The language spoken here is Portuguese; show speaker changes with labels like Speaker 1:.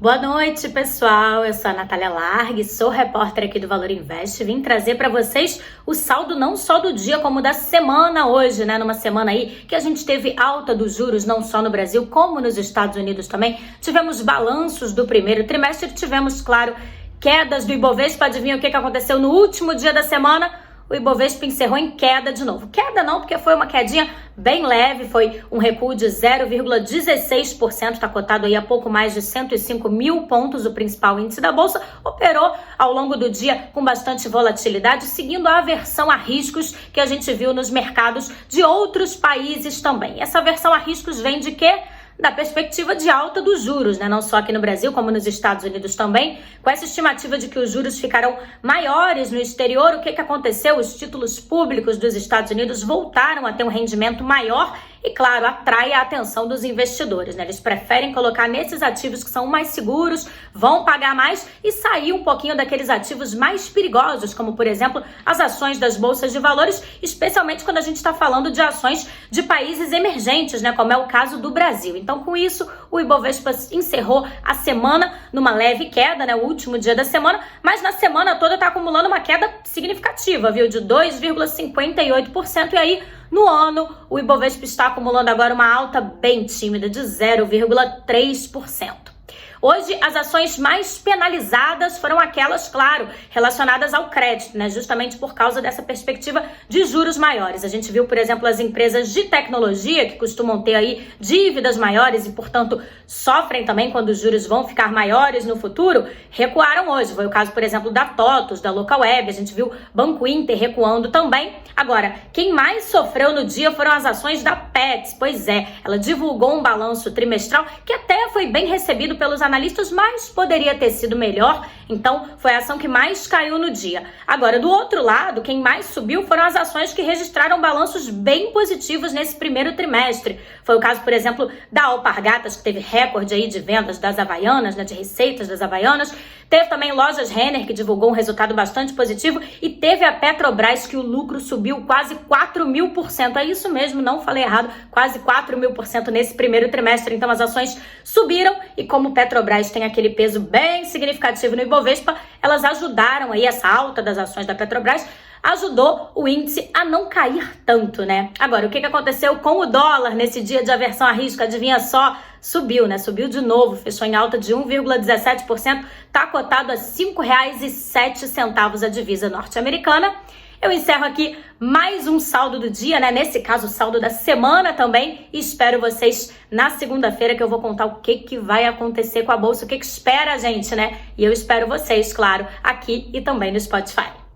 Speaker 1: Boa noite, pessoal. Eu sou a Natália Largue, sou repórter aqui do Valor Invest. Vim trazer para vocês o saldo não só do dia, como da semana hoje, né? Numa semana aí que a gente teve alta dos juros, não só no Brasil, como nos Estados Unidos também. Tivemos balanços do primeiro trimestre, tivemos, claro, quedas do Ibovespa. Adivinha o que aconteceu no último dia da semana? O Ibovespa encerrou em queda de novo. Queda não, porque foi uma quedinha bem leve, foi um recuo de 0,16%, está cotado aí a pouco mais de 105 mil pontos, o principal índice da Bolsa, operou ao longo do dia com bastante volatilidade, seguindo a aversão a riscos que a gente viu nos mercados de outros países também. Essa aversão a riscos vem de quê? Da perspectiva de alta dos juros, né? não só aqui no Brasil, como nos Estados Unidos também, com essa estimativa de que os juros ficarão maiores no exterior. O que, que aconteceu? Os títulos públicos dos Estados Unidos voltaram a ter um rendimento maior e, claro, atrai a atenção dos investidores. Né? Eles preferem colocar nesses ativos que são mais seguros, vão pagar mais e sair um pouquinho daqueles ativos mais perigosos, como, por exemplo, as ações das bolsas de valores, especialmente quando a gente está falando de ações de países emergentes, né? como é o caso do Brasil. Então, com isso, o Ibovespa encerrou a semana numa leve queda, né? o último dia da semana, mas na semana toda está acumulando uma queda significativa, viu? De 2,58%. E aí, no ano, o Ibovespa está acumulando agora uma alta bem tímida de 0,3%. Hoje, as ações mais penalizadas foram aquelas, claro, relacionadas ao crédito, né? Justamente por causa dessa perspectiva de juros maiores. A gente viu, por exemplo, as empresas de tecnologia que costumam ter aí dívidas maiores e, portanto, sofrem também quando os juros vão ficar maiores no futuro, recuaram hoje. Foi o caso, por exemplo, da TOTOS, da Localweb. A gente viu Banco Inter recuando também. Agora, quem mais sofreu no dia foram as ações da Pets. Pois é, ela divulgou um balanço trimestral que até foi bem recebido pelos mas poderia ter sido melhor. Então, foi a ação que mais caiu no dia. Agora, do outro lado, quem mais subiu foram as ações que registraram balanços bem positivos nesse primeiro trimestre. Foi o caso, por exemplo, da Alpargatas, que teve recorde aí de vendas das Havaianas, né, de receitas das Havaianas. Teve também Lojas Renner, que divulgou um resultado bastante positivo. E teve a Petrobras, que o lucro subiu quase 4 mil por cento. É isso mesmo, não falei errado, quase 4 mil por cento nesse primeiro trimestre. Então, as ações subiram e como Petrobras tem aquele peso bem significativo no Ibovespa, elas ajudaram aí essa alta das ações da Petrobras ajudou o índice a não cair tanto, né? Agora, o que, que aconteceu com o dólar nesse dia de aversão a risco? Adivinha só? Subiu, né? Subiu de novo, fechou em alta de 1,17%, tá cotado a R$ 5,07 a divisa norte-americana. Eu encerro aqui mais um saldo do dia, né? Nesse caso, saldo da semana também. E espero vocês na segunda-feira que eu vou contar o que, que vai acontecer com a bolsa, o que, que espera a gente, né? E eu espero vocês, claro, aqui e também no Spotify.